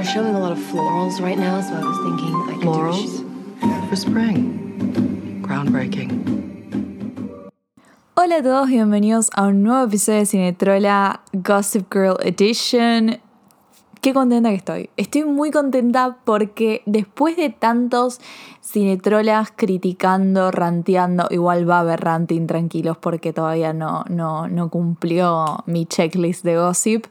They're showing a lot of florals right now, so I was thinking I could Florals? do For spring. Groundbreaking. Hola a todos, bienvenidos a un nuevo episodio de Cinetrola Gossip Girl Edition. Qué contenta que estoy. Estoy muy contenta porque después de tantos cinetrolas criticando, ranteando, igual va a haber ranting tranquilos porque todavía no, no, no cumplió mi checklist de gossip.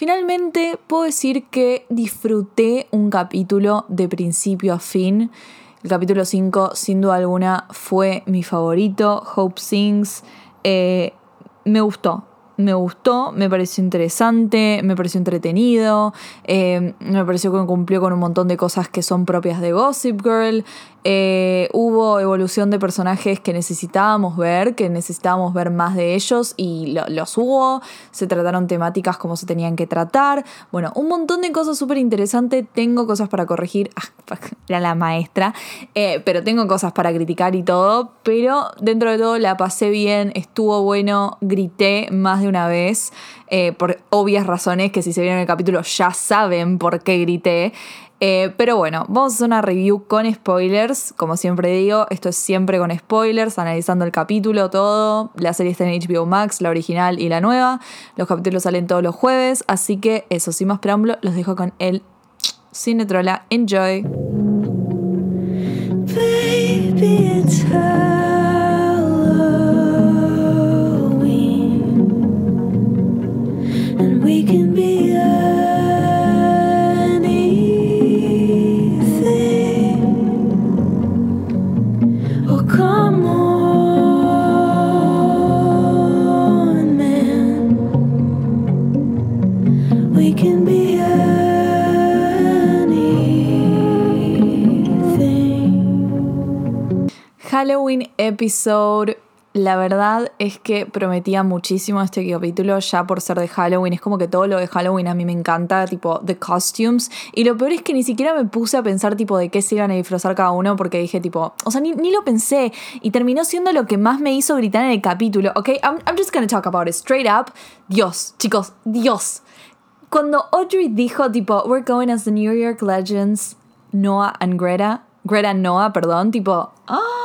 Finalmente puedo decir que disfruté un capítulo de principio a fin. El capítulo 5, sin duda alguna, fue mi favorito. Hope Sings. Eh, me gustó. Me gustó, me pareció interesante, me pareció entretenido, eh, me pareció que cumplió con un montón de cosas que son propias de Gossip Girl. Eh, hubo evolución de personajes que necesitábamos ver, que necesitábamos ver más de ellos y lo- los hubo. Se trataron temáticas como se tenían que tratar. Bueno, un montón de cosas súper interesantes. Tengo cosas para corregir. Ah, la maestra. Eh, pero tengo cosas para criticar y todo. Pero dentro de todo la pasé bien, estuvo bueno, grité más de una vez. eh, por obvias razones que si se vieron el capítulo ya saben por qué grité. Eh, pero bueno, vamos a hacer una review con spoilers. Como siempre digo, esto es siempre con spoilers, analizando el capítulo, todo. La serie está en HBO Max, la original y la nueva. Los capítulos salen todos los jueves. Así que eso, sin más preámbulo, los dejo con el Cinetrola. Enjoy. Baby, it's Halloween, and we can be Halloween episode. La verdad es que prometía muchísimo este capítulo ya por ser de Halloween. Es como que todo lo de Halloween a mí me encanta, tipo the costumes. Y lo peor es que ni siquiera me puse a pensar tipo de qué se iban a disfrazar cada uno porque dije tipo, o sea, ni, ni lo pensé. Y terminó siendo lo que más me hizo gritar en el capítulo. Ok, I'm, just gonna talk about it straight up. Dios, chicos, Dios. Cuando Audrey dijo tipo, we're going as the New York Legends, Noah and Greta, Greta and Noah, perdón, tipo, ¡ah!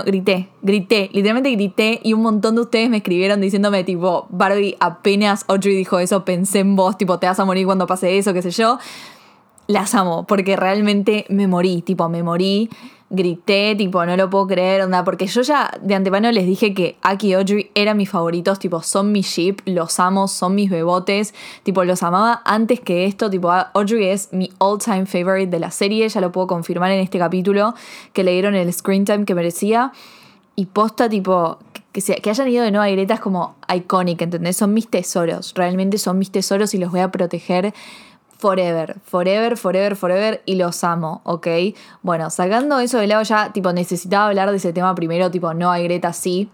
Grité, grité, literalmente grité y un montón de ustedes me escribieron diciéndome tipo, Barbie, apenas Audrey dijo eso, pensé en vos, tipo, te vas a morir cuando pase eso, qué sé yo. Las amo, porque realmente me morí, tipo, me morí, grité, tipo, no lo puedo creer, onda, porque yo ya de antemano les dije que Aki y Audrey eran mis favoritos, tipo, son mi ship, los amo, son mis bebotes, tipo, los amaba antes que esto, tipo, Audrey es mi all time favorite de la serie, ya lo puedo confirmar en este capítulo, que le dieron el screen time que merecía, y posta, tipo, que, se- que hayan ido de nuevo a Greta es como iconic, ¿entendés? Son mis tesoros, realmente son mis tesoros y los voy a proteger forever, forever, forever, forever y los amo, ¿ok? Bueno, sacando eso de lado ya, tipo, necesitaba hablar de ese tema primero, tipo, no hay Greta, sí.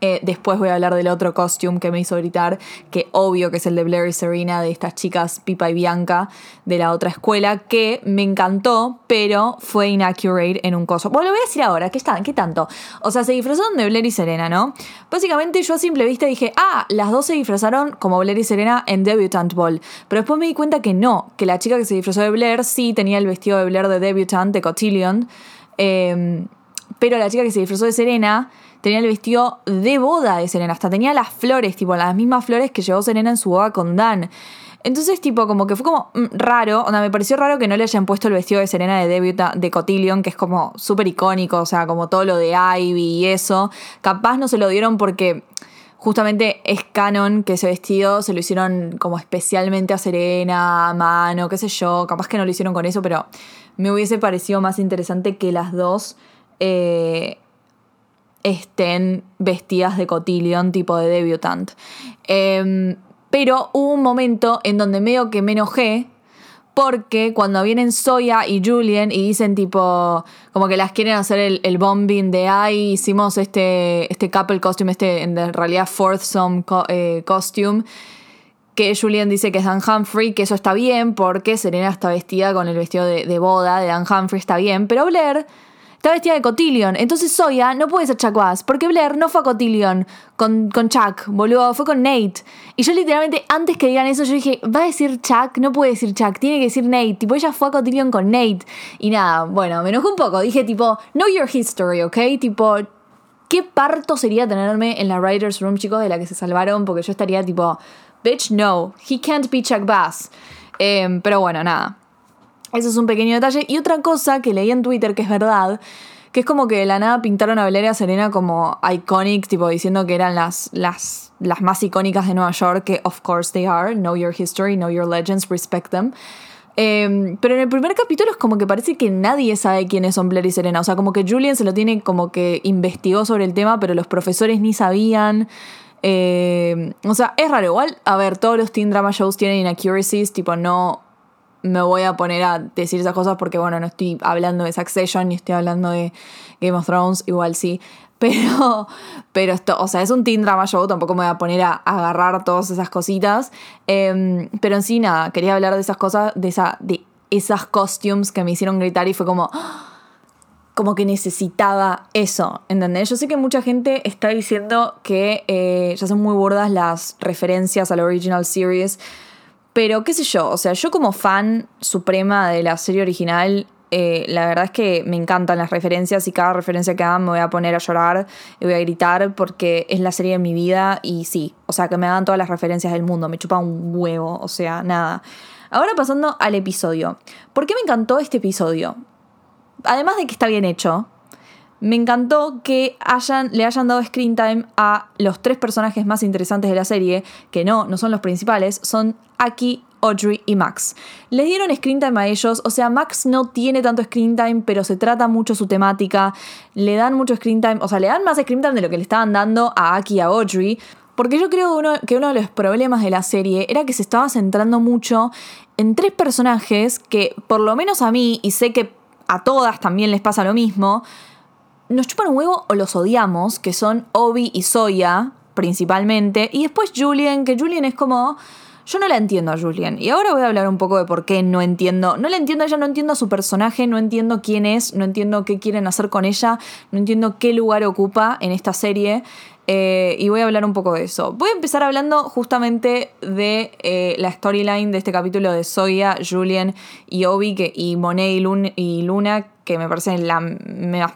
Eh, después voy a hablar del otro costume que me hizo gritar, que obvio que es el de Blair y Serena, de estas chicas Pipa y Bianca de la otra escuela, que me encantó, pero fue inaccurate en un coso. Bueno, lo voy a decir ahora, ¿qué, están, ¿qué tanto? O sea, se disfrazaron de Blair y Serena, ¿no? Básicamente yo a simple vista dije, ah, las dos se disfrazaron como Blair y Serena en Debutante Ball. Pero después me di cuenta que no, que la chica que se disfrazó de Blair sí tenía el vestido de Blair de Debutante, de Cotillion. Eh, pero la chica que se disfrazó de Serena tenía el vestido de boda de Serena. Hasta tenía las flores, tipo las mismas flores que llevó Serena en su boda con Dan. Entonces, tipo, como que fue como mm, raro. Onda, me pareció raro que no le hayan puesto el vestido de Serena de debut de Cotillion, que es como súper icónico, o sea, como todo lo de Ivy y eso. Capaz no se lo dieron porque justamente es canon que ese vestido se lo hicieron como especialmente a Serena, a mano, qué sé yo. Capaz que no lo hicieron con eso, pero me hubiese parecido más interesante que las dos eh, estén vestidas de cotillion tipo de debutante. Em, pero hubo un momento en donde medio que me enojé porque cuando vienen Soya y Julian y dicen tipo, como que las quieren hacer el, el bombing de, ay, hicimos este, este couple costume, este en realidad foursome co- eh, costume, que Julian dice que es Dan Humphrey, que eso está bien porque Serena está vestida con el vestido de, de boda de Dan Humphrey, está bien, pero Blair está vestida de Cotillion. Entonces Soya no puede ser Bass, porque Blair no fue a Cotillion con, con Chuck, boludo, fue con Nate. Y yo literalmente, antes que digan eso, yo dije, va a decir Chuck, no puede decir Chuck, tiene que decir Nate. Tipo, ella fue a Cotillion con Nate. Y nada, bueno, me enojé un poco. Dije, tipo, know your history, ¿ok? Tipo, ¿qué parto sería tenerme en la Writer's Room, chicos, de la que se salvaron? Porque yo estaría tipo, bitch, no, he can't be Chuck Bass. Em, pero bueno, nada. Eso es un pequeño detalle. Y otra cosa que leí en Twitter que es verdad, que es como que de la nada pintaron a Valeria Serena como iconic, tipo diciendo que eran las, las, las más icónicas de Nueva York, que of course they are. Know your history, know your legends, respect them. Em, pero en el primer capítulo es como que parece que nadie sabe quiénes son Blair y Serena. O sea, como que Julian se lo tiene como que investigó sobre el tema, pero los profesores ni sabían. Em, o sea, es raro. Igual, a ver, todos los teen drama shows tienen inaccuracies, tipo, no me voy a poner a decir esas cosas porque, bueno, no estoy hablando de Succession ni estoy hablando de Game of Thrones, igual sí. Pero, pero esto, o sea, es un teen drama show, tampoco me voy a poner a, agarrar todas esas cositas. Em, pero en sí, nada, quería hablar de esas cosas, de, esa, de esas costumes que me hicieron gritar y fue como, como que necesitaba eso, ¿entendés? Yo sé que mucha gente está diciendo que eh, ya son muy burdas las referencias a la original series. Pero qué sé yo, o sea, yo como fan suprema de la serie original, eh, la verdad es que me encantan las referencias y cada referencia que hagan me voy a poner a llorar y voy a gritar porque es la serie de mi vida y sí, o sea, que me hagan todas las referencias del mundo, me chupa un huevo, o sea, nada. Ahora pasando al episodio. ¿Por qué me encantó este episodio? Además de que está bien hecho, me encantó que le hayan dado screen time a los tres personajes más interesantes de la serie, que no, no son los principales, son Aki, Audrey y Max. Les dieron screen time a ellos, o sea, Max no tiene tanto screen time, pero se trata mucho su temática, le dan mucho screen time, o sea, le dan más screen time de lo que le estaban dando a Aki y a Audrey, porque yo creo que uno de los problemas de la serie era que se estaba centrando mucho en tres personajes que, por lo menos a mí, y sé que a todas también les pasa lo mismo, nos chupan un huevo o los odiamos, que son Obi y Soya, principalmente, y después Julian, que Julian es como... Yo no la entiendo a Julian. Y ahora voy a hablar un poco de por qué no entiendo. No la entiendo a ella, no entiendo a su personaje, no entiendo quién es, no entiendo qué quieren hacer con ella, no entiendo qué lugar ocupa en esta serie. Eh, y voy a hablar un poco de eso. Voy a empezar hablando justamente de eh, la storyline de este capítulo de Soya, Julian y Obi que, y Monet y, Luna, que me parece la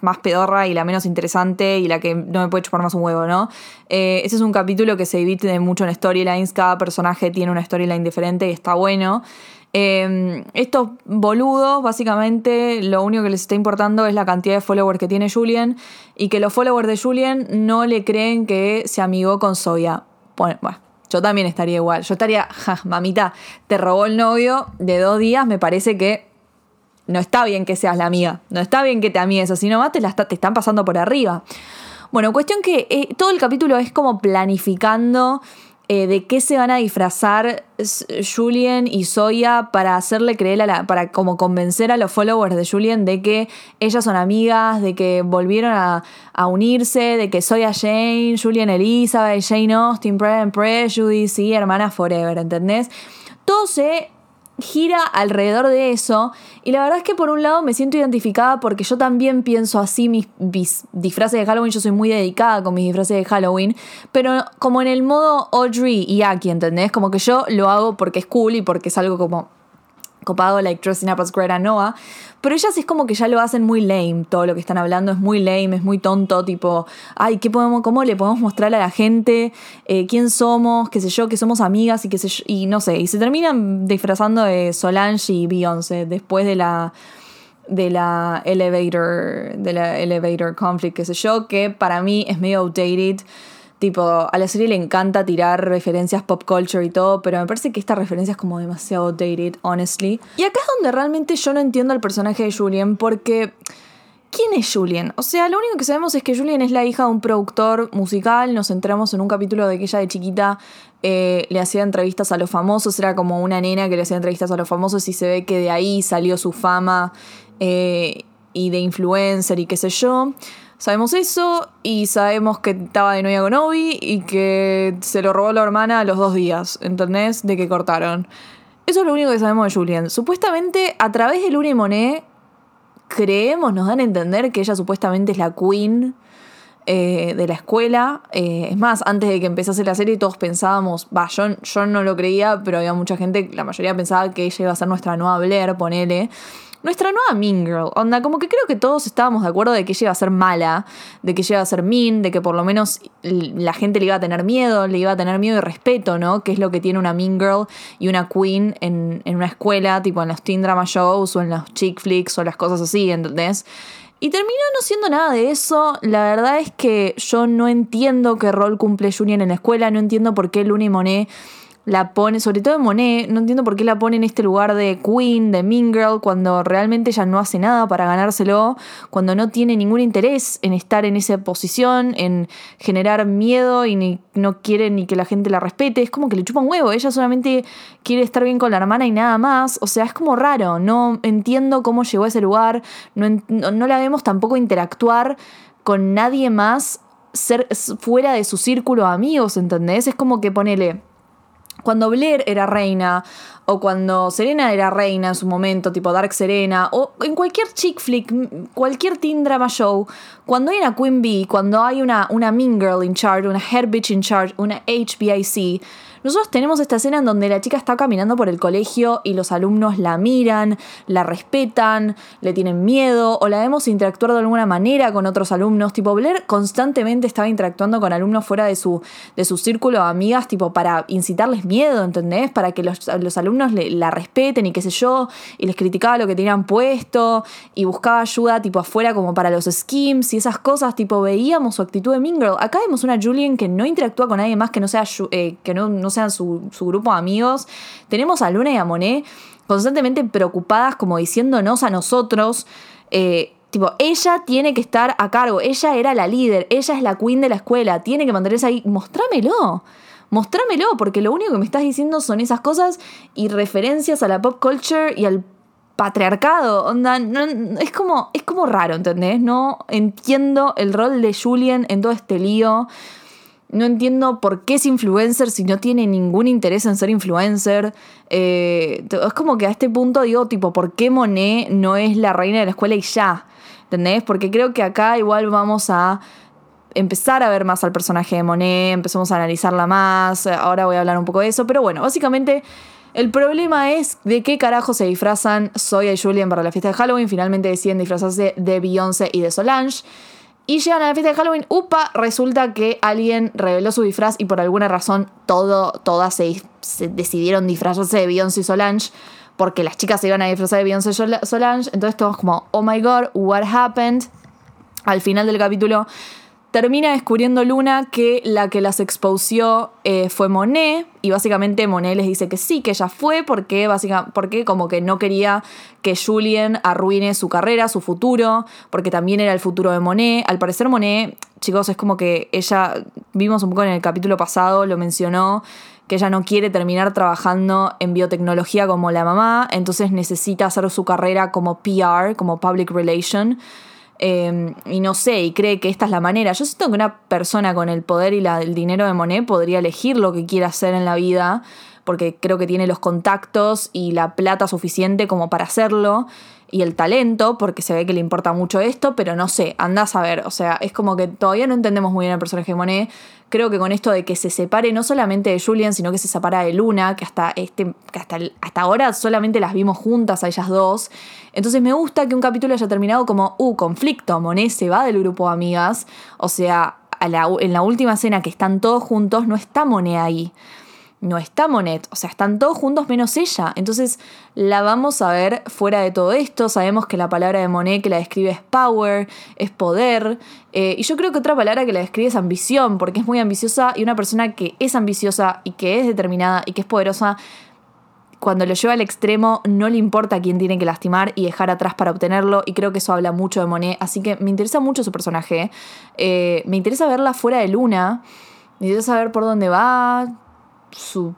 más pedorra y la menos interesante y la que no me puede chupar más un huevo, ¿no? Eh, ese es un capítulo que se divide mucho en storylines, cada personaje tiene una storyline diferente y está bueno. Eh, estos boludos, básicamente, lo único que les está importando es la cantidad de followers que tiene Julian y que los followers de Julian no le creen que se amigó con Soya. Bueno, yo también estaría igual. Yo estaría, ja, mamita, te robó el novio de dos días, me parece que no está bien que seas la amiga. No está bien que te amigues, así nomás te, la están pasando por arriba. Bueno, cuestión que eh, todo el capítulo es como planificando eh, de qué se van a disfrazar Julian y Soya para hacerle creer a la, para como convencer a los followers de Julian de que ellas son amigas, de que volvieron a, unirse, de que Soya Jane, Julian Elizabeth, Jane Austen, Pride and Prejudice, sí, hermanas forever, ¿entendés? Todo se gira alrededor de eso. Y la verdad es que por un lado me siento identificada porque yo también pienso así mis, disfraces de Halloween. Yo soy muy dedicada con mis disfraces de Halloween. Pero como en el modo Audrey y Aki, ¿entendés? Como que yo lo hago porque es cool y porque es algo como copado, like dressing up as Greta Noah. Pero ellas es como que ya lo hacen muy lame, todo lo que están hablando es muy lame, es muy tonto, tipo, ay, ¿qué podemos, cómo le podemos mostrar a la gente eh, quién somos, qué sé yo, que somos amigas y qué sé yo, y no sé, y se terminan disfrazando de Solange y Beyoncé después de la de la elevator de la elevator conflict, qué sé yo, que para mí es medio outdated. Tipo, a la serie le encanta tirar referencias pop culture y todo, pero me parece que esta referencia es como demasiado dated, honestly. Y acá es donde realmente yo no entiendo al personaje de Julian, porque... ¿Quién es Julian? O sea, lo único que sabemos es que Julian es la hija de un productor musical. Nos centramos en un capítulo de que ella de chiquita eh, le hacía entrevistas a los famosos. Era como una nena que le hacía entrevistas a los famosos y se ve que de ahí salió su fama eh, y de influencer y qué sé yo. Sabemos eso y sabemos que estaba de novia con Obi y que se lo robó la hermana a los dos días, ¿entendés? De que cortaron. Eso es lo único que sabemos de Julian. Supuestamente a través de Luna Monet creemos, nos dan a entender que ella supuestamente es la queen eh, de la escuela. Eh, es más, antes de que empezase la serie todos pensábamos, va, yo, yo no lo creía, pero había mucha gente, la mayoría pensaba que ella iba a ser nuestra nueva Blair, ponele. Nuestra nueva Mean Girl, onda, como que creo que todos estábamos de acuerdo de que ella iba a ser mala, de que ella iba a ser mean, de que por lo menos la gente le iba a tener miedo, le iba a tener miedo y respeto, ¿no? Que es lo que tiene una Mean Girl y una Queen en, en una escuela, tipo en los teen drama shows o en los chick flicks o las cosas así, ¿entendés? Y terminó no siendo nada de eso. La verdad es que yo no entiendo qué rol cumple Julian en la escuela, no entiendo por qué Luna y Monet la pone, sobre todo en Monet, no entiendo por qué la pone en este lugar de Queen, de Mean Girl, cuando realmente ella no hace nada para ganárselo, cuando no tiene ningún interés en estar en esa posición, en generar miedo y ni, no quiere ni que la gente la respete, es como que le chupa un huevo, ella solamente quiere estar bien con la hermana y nada más, o sea, es como raro, no entiendo cómo llegó a ese lugar, no, no la vemos tampoco interactuar con nadie más ser fuera de su círculo de amigos, ¿entendés? Es como que ponele cuando Blair era reina, o cuando Serena era reina en su momento, tipo Dark Serena, o en cualquier chick flick, cualquier teen drama show, cuando hay una Queen Bee, cuando hay una, una Mean Girl in charge, una Head Bitch in charge, una HBIC, nosotros tenemos esta escena en donde la chica está caminando por el colegio y los alumnos la miran, la respetan, le tienen miedo o la vemos interactuar de alguna manera con otros alumnos. Tipo, Blair constantemente estaba interactuando con alumnos fuera de su, de su círculo de amigas, tipo, para incitarles miedo, ¿entendés? Para que los, los alumnos la respeten y qué sé yo, y les criticaba lo que tenían puesto y buscaba ayuda, tipo, afuera como para los schemes y esas cosas, tipo, veíamos su actitud de Mean Girl. Acá vemos una Julian que no interactúa con nadie más que no sea, eh, que no, no sean su, grupo de amigos. Tenemos a Luna y a Monet constantemente preocupadas, como diciéndonos a nosotros. Eh, tipo, ella tiene que estar a cargo, ella era la líder, ella es la queen de la escuela, tiene que mantenerse ahí. Mostrámelo, mostrámelo, porque lo único que me estás diciendo son esas cosas y referencias a la pop culture y al patriarcado. Onda, es, como, es como raro, ¿entendés? No entiendo el rol de Julian en todo este lío. No entiendo por qué es influencer si no tiene ningún interés en ser influencer. Eh, es como que a este punto digo, tipo, ¿por qué Monet no es la reina de la escuela y ya? ¿Entendés? Porque creo que acá igual vamos a empezar a ver más al personaje de Monet, empezamos a analizarla más, ahora voy a hablar un poco de eso, pero bueno, básicamente el problema es de qué carajo se disfrazan Zoya y Julian para la fiesta de Halloween, finalmente deciden disfrazarse de Beyoncé y de Solange. Y llegan a la fiesta de Halloween, upa, resulta que alguien reveló su disfraz y por alguna razón todo, todas se, decidieron disfrazarse de Beyoncé y Solange porque las chicas se iban a disfrazar de Beyoncé y Solange. Entonces todos como, oh my god, what happened? Al final del capítulo termina descubriendo Luna que la que las expusió eh, fue Monet y básicamente Monet les dice que sí, que ella fue porque, básicamente, porque como que no quería que Julien arruine su carrera, su futuro, porque también era el futuro de Monet. Al parecer Monet, chicos, es como que ella, vimos un poco en el capítulo pasado, lo mencionó, que ella no quiere terminar trabajando en biotecnología como la mamá, entonces necesita hacer su carrera como PR, como Public Relation. Em, y no sé, y cree que esta es la manera. Yo siento que una persona con el poder y la, el dinero de Monet podría elegir lo que quiera hacer en la vida, porque creo que tiene los contactos y la plata suficiente como para hacerlo y el talento, porque se ve que le importa mucho esto, pero no sé, andás a ver, o sea, es como que todavía no entendemos muy bien el personaje de Monet. Creo que con esto de que se separe no solamente de Julian, sino que se separa de Luna, que hasta, este, que hasta, hasta ahora solamente las vimos juntas a ellas dos. Entonces me gusta que un capítulo haya terminado como, uh, conflicto, Monet se va del grupo de amigas, o sea, en la última escena que están todos juntos, no está Monet ahí no está Monet, o sea, están todos juntos menos ella. Entonces la vamos a ver fuera de todo esto. Sabemos que la palabra de Monet que la describe es power, es poder. Eh, y yo creo que otra palabra que la describe es ambición, porque es muy ambiciosa y una persona que es ambiciosa y que es determinada y que es poderosa, cuando lo lleva al extremo no le importa quién tiene que lastimar y dejar atrás para obtenerlo. Y creo que eso habla mucho de Monet. Así que me interesa mucho su personaje. Eh, me interesa verla fuera de Luna. Me interesa saber por dónde va, sus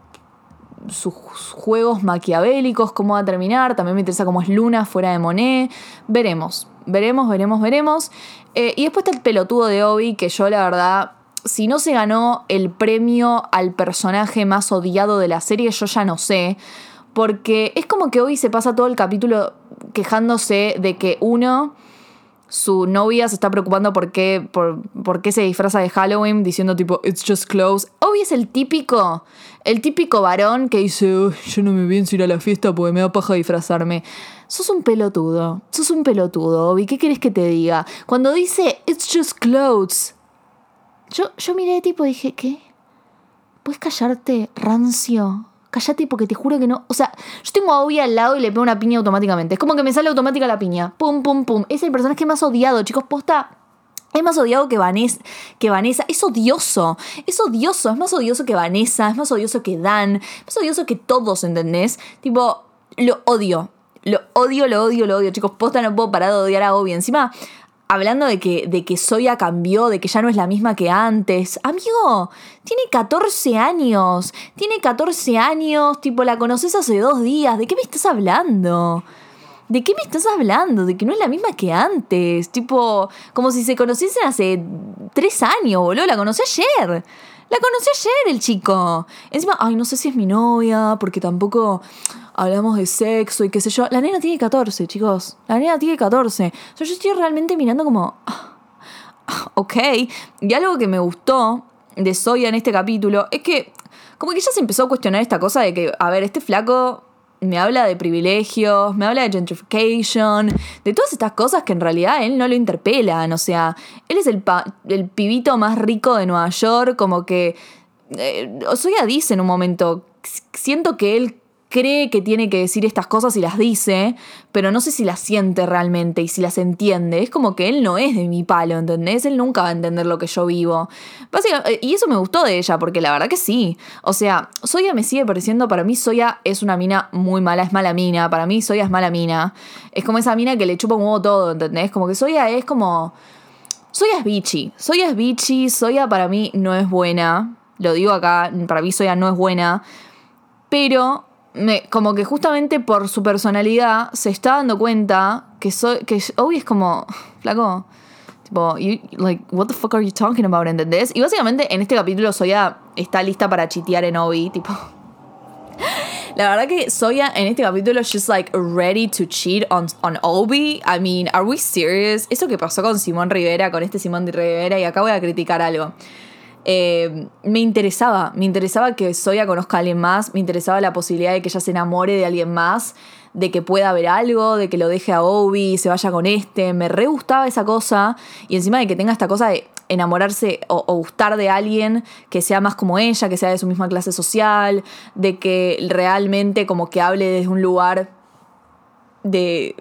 juegos maquiavélicos, cómo va a terminar. También me interesa cómo es Luna fuera de Monet. Veremos, veremos, veremos, veremos. Eh, y después está el pelotudo de Obi, que yo la verdad, si no se ganó el premio al personaje más odiado de la serie, yo ya no sé. Porque es como que Obi se pasa todo el capítulo quejándose de que uno, su novia se está preocupando por qué, por, por qué se disfraza de Halloween, diciendo tipo, it's just clothes. Obi es el típico, el típico varón que dice, "Uy, yo no me pienso ir a la fiesta porque me da paja disfrazarme. Sos un pelotudo, sos un pelotudo, Obi, ¿qué querés que te diga? Cuando dice, it's just clothes, yo, yo miré tipo y dije, ¿qué? ¿Puedes callarte, rancio? Cállate porque te juro que no. O sea, yo tengo a Obi al lado y le pego una piña automáticamente. Es como que me sale automática la piña. Pum, pum, pum. Es el personaje más odiado, chicos. Posta. Es más odiado que Vanessa, que Vanessa. Es odioso. Es odioso. Es más odioso que Vanessa. Es más odioso que Dan. Es más odioso que todos, ¿entendés? Tipo, lo odio. Lo odio, lo odio, lo odio. Chicos, posta no puedo parar de odiar a Obi. Encima, hablando de que, de que Soya cambió, de que ya no es la misma que antes. Amigo, tiene 14 años. Tiene 14 años, tipo, la conoces hace dos días. ¿De qué me estás hablando? ¿De qué me estás hablando? De que no es la misma que antes. Tipo, como si se conociesen hace tres años, boludo. La conocí ayer. La conocí ayer el chico. Encima, ay, no sé si es mi novia, porque tampoco hablamos de sexo y qué sé yo. La nena tiene 14, chicos. La nena tiene 14. O sea, yo estoy realmente mirando como... ah, ok. Y algo que me gustó de Soya en este capítulo es que como que ya se empezó a cuestionar esta cosa de que, a ver, este flaco me habla de privilegios, me habla de gentrification, de todas estas cosas que en realidad él no lo interpelan. O sea, él es el, el pibito más rico de Nueva York, como que... Eh, Soya dice en un momento, siento que él cree que tiene que decir estas cosas y las dice, pero no sé si las siente realmente y si las entiende. Es como que él no es de mi palo, ¿entendés? Él nunca va a entender lo que yo vivo. Básicamente, y eso me gustó de ella, porque la verdad que sí. O sea, Soya me sigue pareciendo, para mí Soya es una mina muy mala, es mala mina. Para mí Soya es mala mina. Es como esa mina que le chupa un huevo todo, ¿entendés? Como que Soya es como... Soya es bichi. Soya es bichi. Soya para mí no es buena. Lo digo acá, para mí Soya no es buena. Pero me, como que justamente por su personalidad se está dando cuenta que soy que Obi es como flaco tipo you, like what the fuck are you talking about ¿entendés? y básicamente en este capítulo Soya está lista para chitear en Obi tipo la verdad que Soya en este capítulo she's like ready to cheat on, on Obi. I mean, are we serious? Eso que pasó con Simón Rivera, con este Simón Rivera, y acá voy a criticar algo. Eh, me interesaba, me interesaba que Soya conozca a alguien más, me interesaba la posibilidad de que ella se enamore de alguien más, de que pueda haber algo, de que lo deje a Obi y se vaya con este, me re gustaba esa cosa y encima de que tenga esta cosa de enamorarse o, o gustar de alguien que sea más como ella, que sea de su misma clase social, de que realmente como que hable desde un lugar de,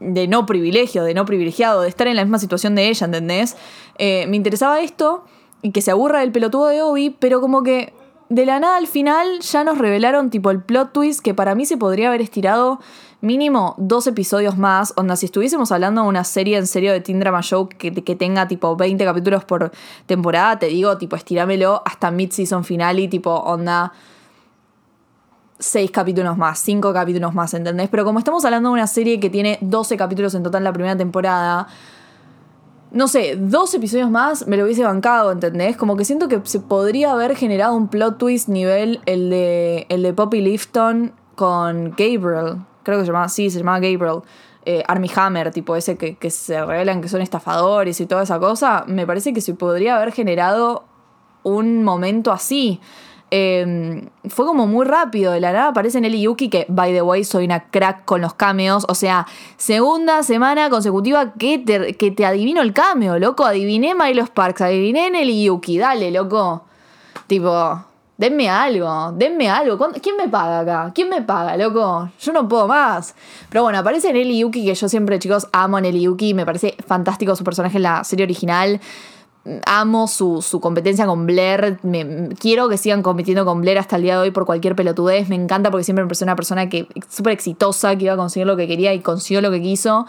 de no privilegio, de no privilegiado, de estar en la misma situación de ella, ¿entendés? Eh, me interesaba esto y que se aburra del pelotudo de Obi, pero como que de la nada al final ya nos revelaron tipo el plot twist que para mí se podría haber estirado mínimo dos episodios más. Onda, si estuviésemos hablando de una serie en serio de Teen Drama Show que, que tenga tipo 20 capítulos por temporada, te digo, tipo, estirámelo hasta mid-season finale, tipo, onda seis capítulos más, cinco capítulos más, ¿entendés? Pero como estamos hablando de una serie que tiene 12 capítulos en total la primera temporada, no sé, dos episodios más me lo hubiese bancado, ¿entendés? Como que siento que se podría haber generado un plot twist nivel el de, el de Poppy Lifton con Gabriel. Creo que se llamaba, sí, se llamaba Gabriel. Eh, Army Hammer, tipo ese que, que se revelan que son estafadores y toda esa cosa. Me parece que se podría haber generado un momento así. Fue como muy rápido. De la nada aparece Nelly Yuki, que, by the way, soy una crack con los cameos. O sea, segunda semana consecutiva que te, que te adivino el cameo, loco. Adiviné Milo Sparks, adiviné Nelly Yuki. Dale, loco. Tipo, denme algo, denme algo. ¿Cuándo- ¿Quién me paga acá? ¿Quién me paga, loco? Yo no puedo más. Pero bueno, aparece Nelly Yuki, que yo siempre, chicos, amo a Nelly Yuki. Me parece fantástico su personaje en la serie original amo su, su competencia con Blair. Quiero que sigan compitiendo con Blair hasta el día de hoy por cualquier pelotudez. Me encanta porque siempre me pareció una persona que súper exitosa, que iba a conseguir lo que quería y consiguió lo que quiso.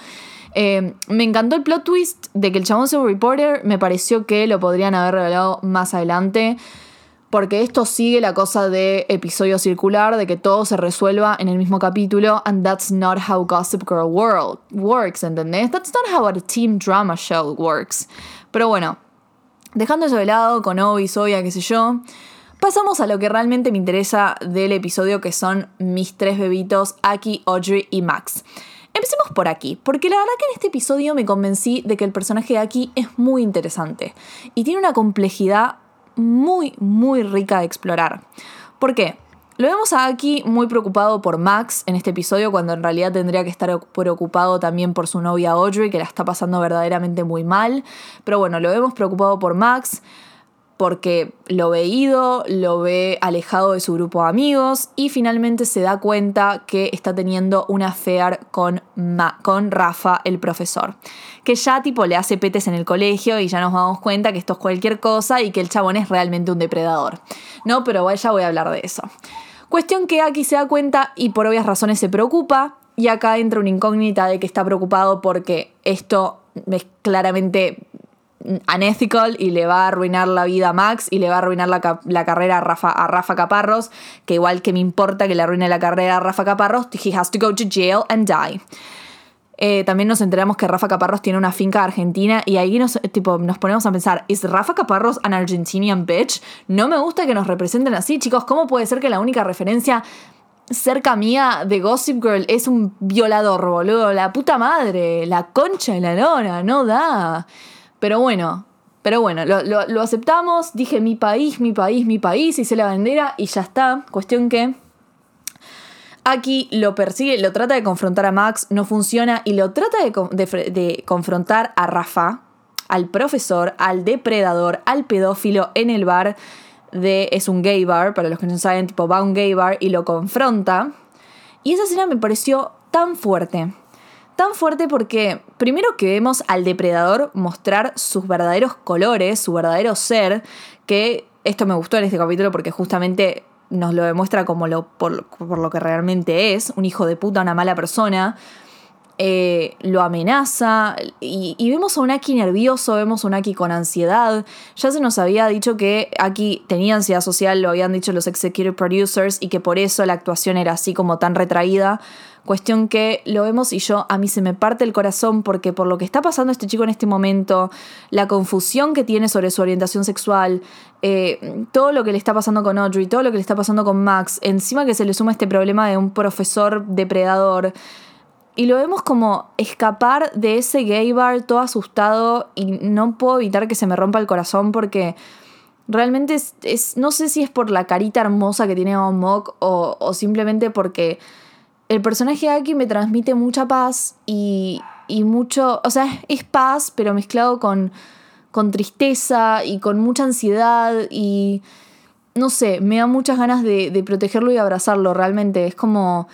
Eh, me encantó el plot twist de que el chabón sea un reporter. Me pareció que lo podrían haber revelado más adelante. Porque esto sigue la cosa de episodio circular, de que todo se resuelva en el mismo capítulo. And that's not how Gossip Girl world works, ¿entendés? That's not how a team drama show works. Pero bueno, Dejando eso de lado, con Obi, Soya, qué sé yo, pasamos a lo que realmente me interesa del episodio, que son mis tres bebitos, Aki, Audrey y Max. Empecemos por aquí, porque la verdad que en este episodio me convencí de que el personaje de Aki es muy interesante y tiene una complejidad muy, muy rica de explorar. ¿Por qué? Lo vemos a Aki muy preocupado por Max en este episodio, cuando en realidad tendría que estar preocupado también por su novia Audrey, que la está pasando verdaderamente muy mal. Pero bueno, lo vemos preocupado por Max porque lo ve ido, lo ve alejado de su grupo de amigos y finalmente se da cuenta que está teniendo una affair con, con Rafa, el profesor. Que ya tipo le hace petes en el colegio y ya nos damos cuenta que esto es cualquier cosa y que el chabón es realmente un depredador. No, pero ya voy a hablar de eso. Cuestión que aquí se da cuenta y por obvias razones se preocupa y acá entra una incógnita de que está preocupado porque esto es claramente unethical y le va a arruinar la vida a Max y le va a arruinar la, carrera a Rafa, a Rafa Caparros, que igual que me importa que le arruine la carrera a Rafa Caparros, he has to go to jail and die. Eh, también nos enteramos que Rafa Caparros tiene una finca argentina y ahí nos, tipo, nos ponemos a pensar, ¿es Rafa Caparros an Argentinian bitch? No me gusta que nos representen así, chicos. ¿Cómo puede ser que la única referencia cerca mía de Gossip Girl es un violador, boludo? La puta madre, la concha de la lona, no da. Pero bueno, pero bueno, lo, aceptamos, dije mi país, mi país, mi país, hice la bandera y ya está. Cuestión que aquí lo persigue, lo trata de confrontar a Max, no funciona y lo trata de, confrontar a Rafa, al profesor, al depredador, al pedófilo en el bar de es un gay bar, para los que no saben, tipo va a un gay bar y lo confronta. Y esa escena me pareció tan fuerte, Tan fuerte porque primero que vemos al depredador mostrar sus verdaderos colores, su verdadero ser, que esto me gustó en este capítulo porque justamente nos lo demuestra como lo, por, lo que realmente es, un hijo de puta, una mala persona. Eh, lo amenaza y, y, vemos a un Aki nervioso, vemos a un Aki con ansiedad. Ya se nos había dicho que Aki tenía ansiedad social, lo habían dicho los executive producers y que por eso la actuación era así como tan retraída. Cuestión que lo vemos y yo a mí se me parte el corazón porque por lo que está pasando este chico en este momento, la confusión que tiene sobre su orientación sexual, eh, todo lo que le está pasando con Audrey, todo lo que le está pasando con Max, encima que se le suma este problema de un profesor depredador. Y lo vemos como escapar de ese gay bar todo asustado y no puedo evitar que se me rompa el corazón porque realmente es, no sé si es por la carita hermosa que tiene Mock o, o simplemente porque el personaje de Aki me transmite mucha paz y, mucho, o sea, es paz, pero mezclado con, con tristeza y con mucha ansiedad y no sé, me da muchas ganas de, de protegerlo y abrazarlo, realmente. Es como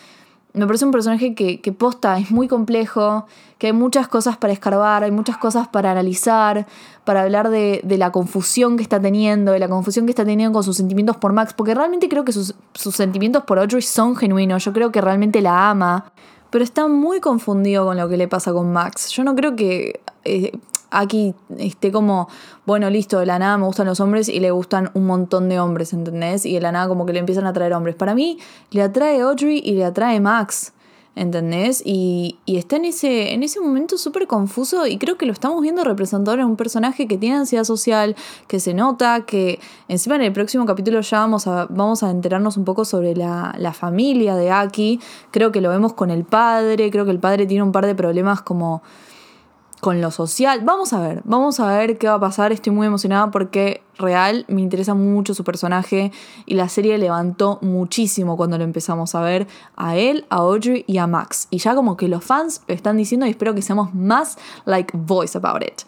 me parece un personaje que, posta, es muy complejo, que hay muchas cosas para escarbar, hay muchas cosas para analizar, para hablar de, la confusión que está teniendo, de la confusión que está teniendo con sus sentimientos por Max, porque realmente creo que sus, sentimientos por Audrey son genuinos, yo creo que realmente la ama, pero está muy confundido con lo que le pasa con Max. Yo no creo que... Eh, aquí esté como, bueno, listo, de la nada me gustan los hombres y le gustan un montón de hombres, ¿entendés? Y de la nada como que le empiezan a atraer hombres. Para mí le atrae Audrey y le atrae Max. ¿Entendés? Y, está en ese, en ese momento súper confuso y creo que lo estamos viendo representado en un personaje que tiene ansiedad social, que se nota, que encima en el próximo capítulo ya vamos a, vamos a enterarnos un poco sobre la, la familia de Aki. Creo que lo vemos con el padre, creo que el padre tiene un par de problemas como con lo social. Vamos a ver, vamos a ver qué va a pasar. Estoy muy emocionada porque real me interesa mucho su personaje y la serie levantó muchísimo cuando lo empezamos a ver a él, a Audrey y a Max. Y ya como que los fans están diciendo y espero que seamos más like voice about it.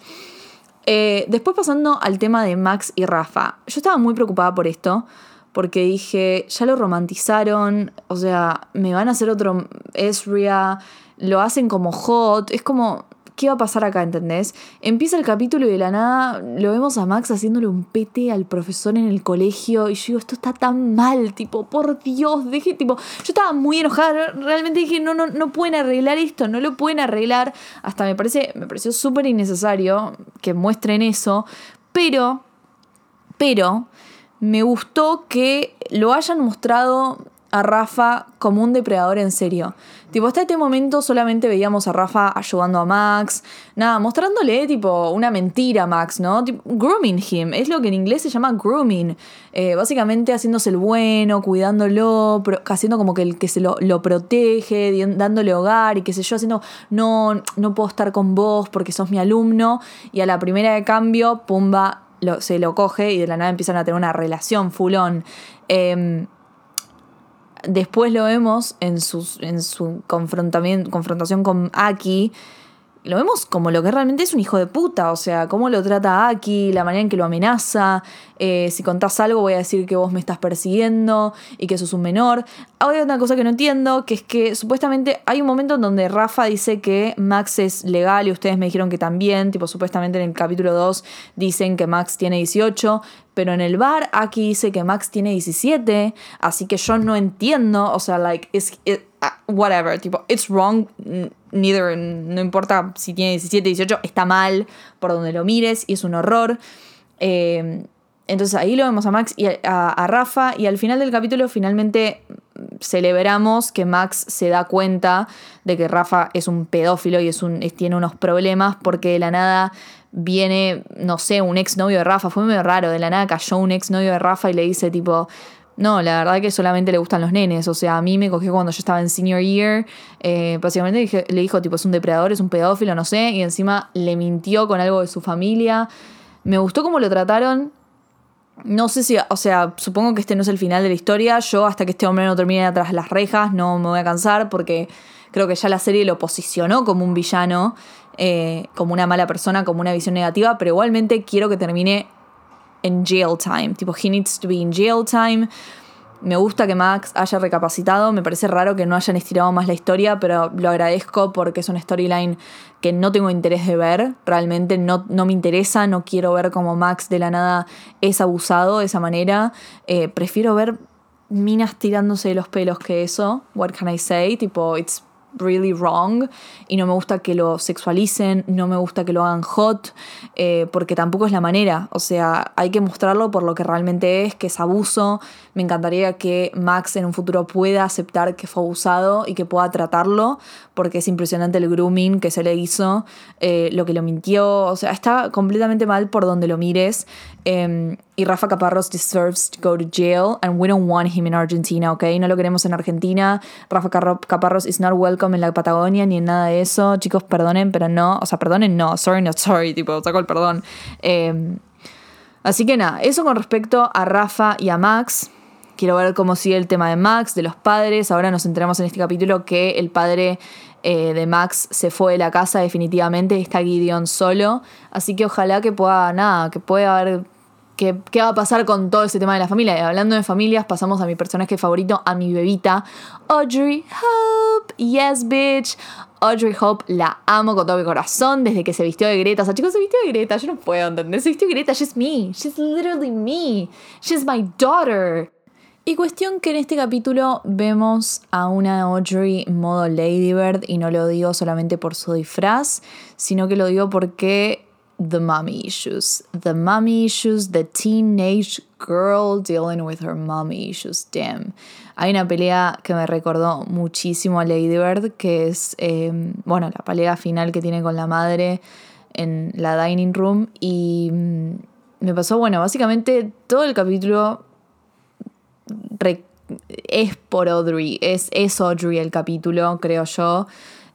Eh, después pasando al tema de Max y Rafa. Yo estaba muy preocupada por esto porque dije, ya lo romantizaron, o sea, me van a hacer otro Ezria, lo hacen como hot, es como, ¿qué va a pasar acá, entendés? Empieza el capítulo y de la nada lo vemos a Max haciéndole un pete al profesor en el colegio y yo digo, esto está tan mal, tipo, por Dios, deje, tipo, yo estaba muy enojada, realmente dije, no, no, no pueden arreglar esto, no lo pueden arreglar, hasta me parece, me pareció súper innecesario que muestren eso, pero, pero, me gustó que lo hayan mostrado a Rafa como un depredador en serio. Tipo, hasta este momento solamente veíamos a Rafa ayudando a Max, nada, mostrándole tipo una mentira a Max, ¿no? Tipo, grooming him, es lo que en inglés se llama grooming. Eh, básicamente haciéndose el bueno, cuidándolo, haciendo como que el que se lo, lo protege, dándole hogar y qué sé yo, haciendo, no, no puedo estar con vos porque sos mi alumno. Y a la primera de cambio, pumba, lo- se lo coge y de la nada empiezan a tener una relación full on. Después lo vemos en, sus, en su confrontamiento, confrontación con Aki. Lo vemos como lo que realmente es un hijo de puta, o sea, cómo lo trata Aki, la manera en que lo amenaza. eh, si contás algo, voy a decir que vos me estás persiguiendo y que sos un menor. Ahora hay una cosa que no entiendo, que es que supuestamente hay un momento en donde Rafa dice que Max es legal y ustedes me dijeron que también, tipo, supuestamente en el capítulo 2 dicen que Max tiene 18, pero en el bar aquí dice que Max tiene 17, así que yo no entiendo, o sea, like, it's, it- uh, whatever, tipo, it's wrong, n- neither, no importa si tiene 17, 18, está mal por donde lo mires y es un horror. Eh, entonces ahí lo vemos a Max y a, a- Rafa y al final del capítulo finalmente celebramos que Max se da cuenta de que Rafa es un pedófilo y es un, tiene unos problemas porque de la nada viene, no sé, un exnovio de Rafa, fue medio raro, de la nada cayó un exnovio de Rafa y le dice tipo, no, la verdad que solamente le gustan los nenes, o sea, a mí me cogió cuando yo estaba en senior year, eh, básicamente le dijo tipo, es un depredador, es un pedófilo, no sé, y encima le mintió con algo de su familia. Me gustó cómo lo trataron, no sé si, o sea, supongo que este no es el final de la historia. Yo, hasta que este hombre no termine atrás las rejas, no me voy a cansar porque creo que ya la serie lo posicionó como un villano, eh, como una mala persona, como una visión negativa, pero igualmente quiero que termine en jail time. Tipo, he needs to be in jail time. Me gusta que Max haya recapacitado, me parece raro que no hayan estirado más la historia, pero lo agradezco porque es una storyline que no tengo interés de ver, realmente no, no me interesa, no quiero ver cómo Max de la nada es abusado de esa manera, Eh, prefiero ver minas tirándose de los pelos que eso, what can I say, tipo, it's really wrong y no me gusta que lo sexualicen, no me gusta que lo hagan hot, eh, porque tampoco es la manera, o sea, hay que mostrarlo por lo que realmente es, que es abuso, me encantaría que Max en un futuro pueda aceptar que fue abusado y que pueda tratarlo, porque es impresionante el grooming que se le hizo, eh, lo que lo mintió, o sea, está completamente mal por donde lo mires. eh, y Rafa Caparros deserves to go to jail and we don't want him in Argentina, ¿ok? No lo queremos en Argentina. Rafa Caparros is not welcome en la Patagonia ni en nada de eso. Chicos, perdonen, pero no. O sea, perdonen, no. Sorry, not sorry. Tipo, saco el perdón. Eh, así que nada, eso con respecto a Rafa y a Max. Quiero ver cómo sigue el tema de Max, de los padres. Ahora nos enteramos en este capítulo que el padre eh, de Max se fue de la casa definitivamente. Está Gideon solo. Así que ojalá que pueda, nada, que pueda haber qué, qué va a pasar con todo ese tema de la familia. Y hablando de familias, pasamos a mi personaje favorito, a mi bebita, Audrey Hope. Yes, bitch. Audrey Hope la amo con todo mi corazón desde que se vistió de Greta. O sea, chicos, se vistió de Greta. Yo no puedo entender. Se vistió de Greta. She's me. She's literally me. She's my daughter. Y cuestión que en este capítulo vemos a una Audrey modo Ladybird y no lo digo solamente por su disfraz, sino que lo digo porque the mommy issues. The mommy issues, the teenage girl dealing with her mommy issues. Damn. Hay una pelea que me recordó muchísimo a Lady Bird, que es, eh, bueno, la pelea final que tiene con la madre en la dining room. Y mm, me pasó, bueno, básicamente todo el capítulo es por Audrey, es, es Audrey el capítulo, creo yo.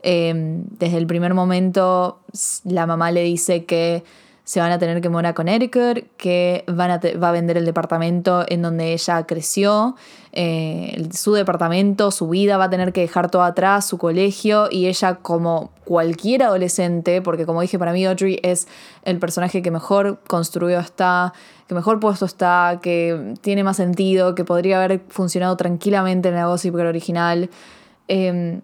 Eh, desde el primer momento la mamá le dice que se van a tener que mudar a Connecticut, que van a va a vender el departamento en donde ella creció, eh, su departamento, su vida, va a tener que dejar todo atrás, su colegio, y ella como cualquier adolescente, porque como dije, para mí Audrey es el personaje que mejor construido está, que mejor puesto está, que tiene más sentido, que podría haber funcionado tranquilamente en el Gossip original. Eh,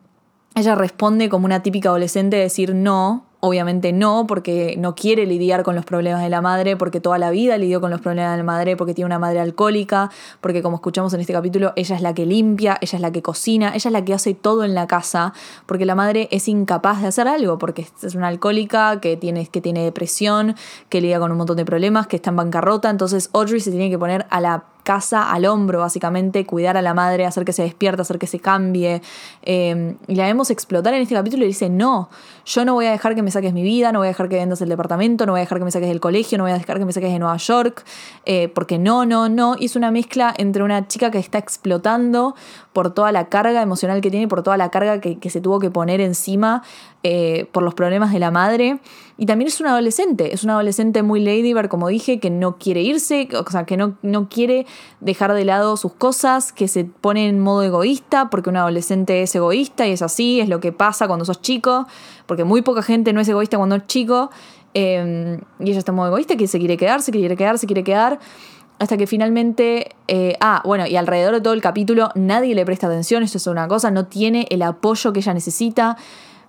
ella responde como una típica adolescente de decir no, obviamente no, porque no quiere lidiar con los problemas de la madre, porque toda la vida lidió con los problemas de la madre, porque tiene una madre alcohólica, porque como escuchamos en este capítulo, ella es la que limpia, ella es la que cocina, ella es la que hace todo en la casa, porque la madre es incapaz de hacer algo, porque es una alcohólica que tiene, que tiene depresión, que lidia con un montón de problemas, que está en bancarrota, entonces Audrey se tiene que poner a la casa al hombro, básicamente, cuidar a la madre, hacer que se despierta, hacer que se cambie. Eh, y la vemos explotar en este capítulo y dice, no, yo no voy a dejar que me saques mi vida, no voy a dejar que vendas el departamento, no voy a dejar que me saques del colegio, no voy a dejar que me saques de Nueva York, eh, porque no, no, no. Y es una mezcla entre una chica que está explotando por toda la carga emocional que tiene, por toda la carga que, se tuvo que poner encima eh, por los problemas de la madre. Y también es una adolescente, es una adolescente muy ladybird, como dije, que no quiere irse, o sea, que no, no quiere dejar de lado sus cosas, que se pone en modo egoísta, porque un adolescente es egoísta y es así, es lo que pasa cuando sos chico, porque muy poca gente no es egoísta cuando es chico. eh, y ella está modo egoísta, que se quiere quedar, se quiere quedar, se quiere quedar. Hasta que finalmente. eh, ah, bueno, y alrededor de todo el capítulo nadie le presta atención, esto es una cosa, no tiene el apoyo que ella necesita.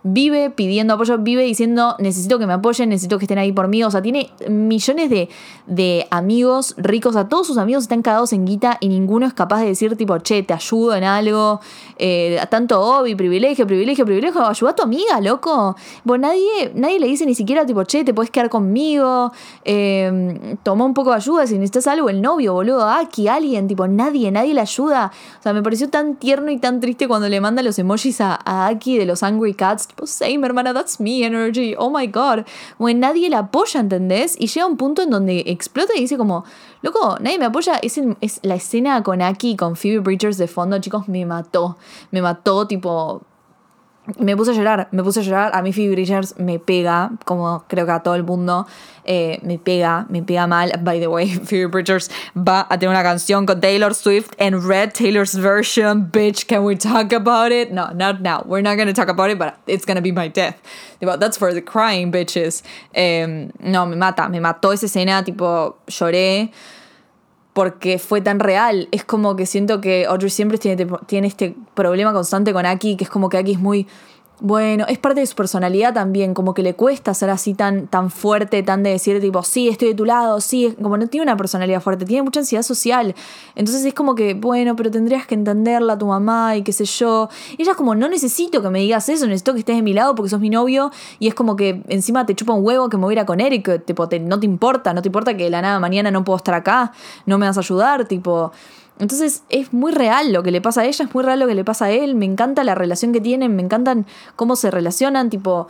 Vive pidiendo apoyo, vive diciendo necesito que me apoyen, necesito que estén ahí por mí. O sea, tiene millones de, de amigos ricos. A todos sus amigos están cagados en guita y ninguno es capaz de decir, tipo, che, te ayudo en algo. Eh, tanto hobby, privilegio, privilegio, privilegio. Ayuda a tu amiga, loco. Bueno, nadie, nadie le dice ni siquiera, tipo, che, te puedes quedar conmigo. Eh, toma un poco de ayuda si necesitas algo. El novio, boludo, Aki, alguien, tipo, nadie, nadie le ayuda. O sea, me pareció tan tierno y tan triste cuando le manda los emojis a, a Aki de los Angry Cats. Tipo, same, hermana, that's me energy. Oh my god. Bueno, nadie la apoya, ¿entendés? Y llega un punto en donde explota y dice como, loco, nadie me apoya. Es, es la escena con Aki y con Phoebe Bridgers de fondo, chicos, me mató. Me mató, tipo, me puse a llorar, me puse a llorar. A mí Phoebe Bridgers me pega, como creo que a todo el mundo, eh, me pega, me pega mal. By the way, Phoebe Bridgers va a tener una canción con Taylor Swift en Red Taylor's version. Bitch, can we talk about it? No, not now. We're not gonna talk about it, but it's gonna be my death. Tipo, that's for the crying, bitches. Eh, no, me mata, me mató esa escena, tipo, lloré porque fue tan real. Es como que siento que Audrey siempre tiene, tiene este problema constante con Aki, que es como que Aki es muy... Bueno, es parte de su personalidad también, como que le cuesta ser así tan, tan fuerte, tan de decir tipo, sí, estoy de tu lado, sí, como no tiene una personalidad fuerte, tiene mucha ansiedad social. Entonces es como que, bueno, pero tendrías que entenderla, tu mamá y qué sé yo. Y ella es como, no necesito que me digas eso, necesito que estés de mi lado porque sos mi novio. Y es como que encima te chupa un huevo que me voy a ir con Eric, que, tipo, te- no te importa, no te importa que de la nada mañana no puedo estar acá, no me vas a ayudar, tipo... Entonces es muy real lo que le pasa a ella, es muy real lo que le pasa a él, me encanta la relación que tienen, me encantan cómo se relacionan, tipo,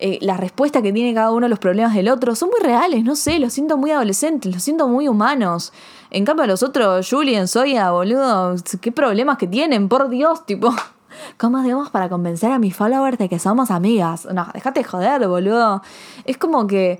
eh, la respuesta que tiene cada uno a los problemas del otro, son muy reales, no sé, los siento muy adolescentes, los siento muy humanos. En cambio los otros, Julian, Soya, boludo, qué problemas que tienen, por Dios, tipo... ¿Cómo hacemos para convencer a mis followers de que somos amigas? No, déjate de joder, boludo. Es como que,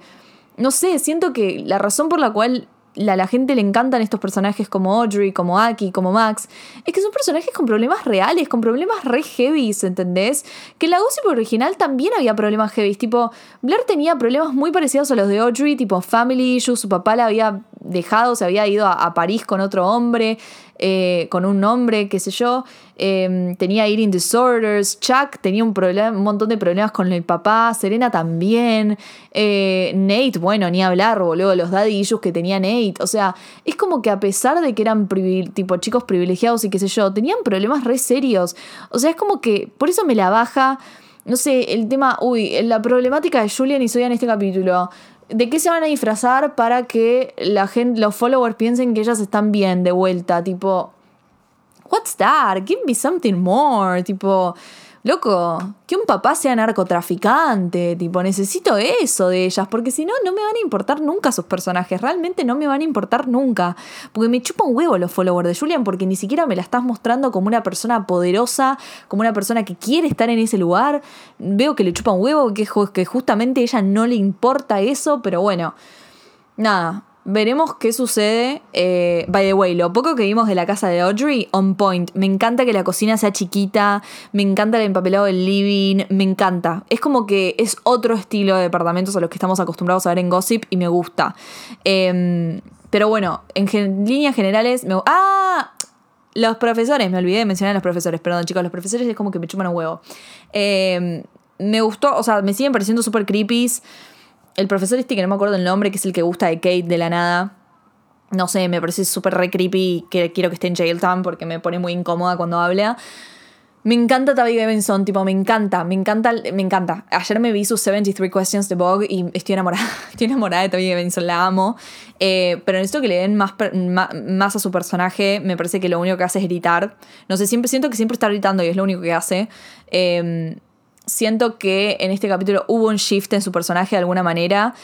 no sé, siento que la razón por la cual la, la gente le encantan estos personajes como Audrey, como Aki, como Max, es que son personajes con problemas reales, con problemas re heavy, ¿entendés? Que en la Gossip original también había problemas heavy, tipo, Blair tenía problemas muy parecidos a los de Audrey, tipo family issues, su papá la había dejado, se había ido a, París con otro hombre, eh, con un hombre, qué sé yo, eh, tenía eating disorders, Chuck tenía un, un montón de problemas con el papá, Serena también, eh, Nate, bueno, ni hablar, boludo, los daddy issues que tenía Nate, o sea, es como que a pesar de que eran tipo chicos privilegiados y qué sé yo, tenían problemas re serios, o sea, es como que por eso me la baja, no sé, el tema, uy, la problemática de Julian y Soya en este capítulo. ¿De qué se van a disfrazar para que la gente, los followers piensen que ellas están bien de vuelta? Tipo, what's that? Give me something more. Tipo, loco, que un papá sea narcotraficante. Tipo, necesito eso de ellas, porque si no, no me van a importar nunca sus personajes. Realmente no me van a importar nunca. Porque me chupa un huevo los followers de Julian, porque ni siquiera me la estás mostrando como una persona poderosa, como una persona que quiere estar en ese lugar. Veo que le chupa un huevo, que, que justamente a ella no le importa eso, pero bueno. Nada, veremos qué sucede. Eh, by the way, lo poco que vimos de la casa de Audrey, on point. Me encanta que la cocina sea chiquita, me encanta el empapelado del living, me encanta. Es como que es otro estilo de departamentos a los que estamos acostumbrados a ver en Gossip y me gusta. Em, pero bueno, en líneas generales. ¡Ah! Los profesores, me olvidé de mencionar a los profesores, perdón chicos, los profesores es como que me chupan un huevo. Em, me gustó, o sea, me siguen pareciendo súper creepies. El profesor este que no me acuerdo el nombre, que es el que gusta de Kate de la nada. No sé, me parece súper re creepy que quiero que esté en Jailtown porque me pone muy incómoda cuando habla. Me encanta Tabitha Benson, tipo, me encanta, me encanta, me encanta. Ayer me vi sus 73 Questions de Vogue y estoy enamorada, estoy enamorada de Tabitha Benson, la amo. Eh, pero necesito que le den más, más, a su personaje, me parece que lo único que hace es gritar. No sé, siempre siento que siempre está gritando y es lo único que hace. Eh, siento que en este capítulo hubo un shift en su personaje de alguna manera.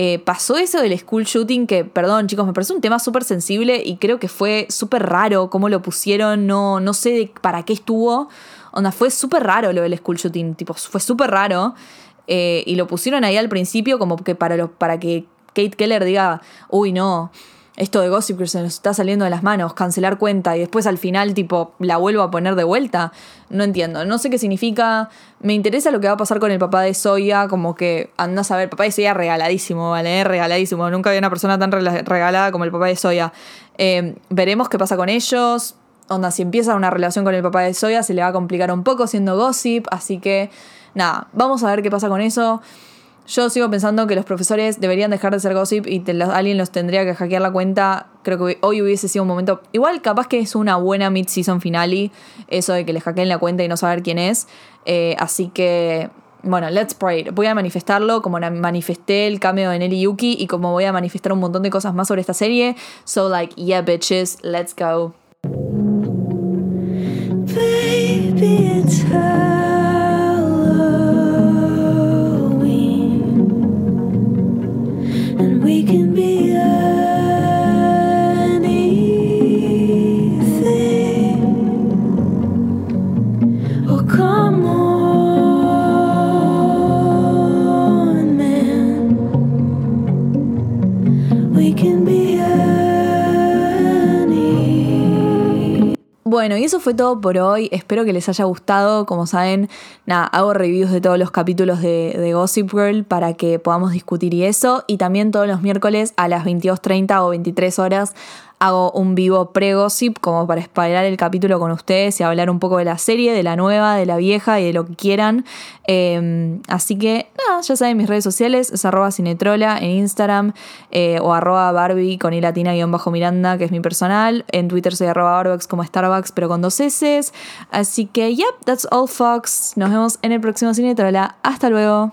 Eh, pasó eso del school shooting que, perdón chicos, me parece un tema súper sensible y creo que fue súper raro cómo lo pusieron, no, no sé para qué estuvo. Onda, fue súper raro lo del school shooting, tipo, fue súper raro. Eh, y lo pusieron ahí al principio como que para, lo- para que Kate Keller diga, uy no, esto de Gossip Girl se nos está saliendo de las manos, cancelar cuenta y después al final tipo la vuelvo a poner de vuelta. No entiendo, no sé qué significa. Me interesa lo que va a pasar con el papá de Soya, como que andas a ver, papá de Soya regaladísimo, ¿vale? Regaladísimo. Nunca había una persona tan regalada como el papá de Soya. Eh, veremos qué pasa con ellos. Onda, si empieza una relación con el papá de Soya, se le va a complicar un poco siendo gossip. Así que, nada, vamos a ver qué pasa con eso. Yo sigo pensando que los profesores deberían dejar de ser gossip y alguien los tendría que hackear la cuenta. Creo que hoy hubiese sido un momento. Igual, capaz que es una buena mid-season finale. Eso de que le hackeen la cuenta y no saber quién es. Eh, así que. Bueno, let's pray. Voy a manifestarlo como manifesté el cambio de Nelly Yuki y como voy a manifestar un montón de cosas más sobre esta serie. So, like, yeah, bitches, let's go. Baby, it's Halloween, Bueno, y eso fue todo por hoy. Espero que les haya gustado. Como saben, nada, hago reviews de todos los capítulos de, de Gossip Girl para que podamos discutir y eso. Y también todos los miércoles a las 22.30 o 23 horas hago un vivo pre-gossip como para spoiler el capítulo con ustedes y hablar un poco de la serie, de la nueva, de la vieja y de lo que quieran. Eh, así que nada, ya saben mis redes sociales, es arroba cinetrola en Instagram eh, o arroba Barbie con i latina guion bajo Miranda, que es mi personal. En Twitter soy arroba Barbucks como Starbucks, pero con dos S. Así que, yep, that's all, Fox. Nos vemos en el próximo Cinetrola. Hasta luego.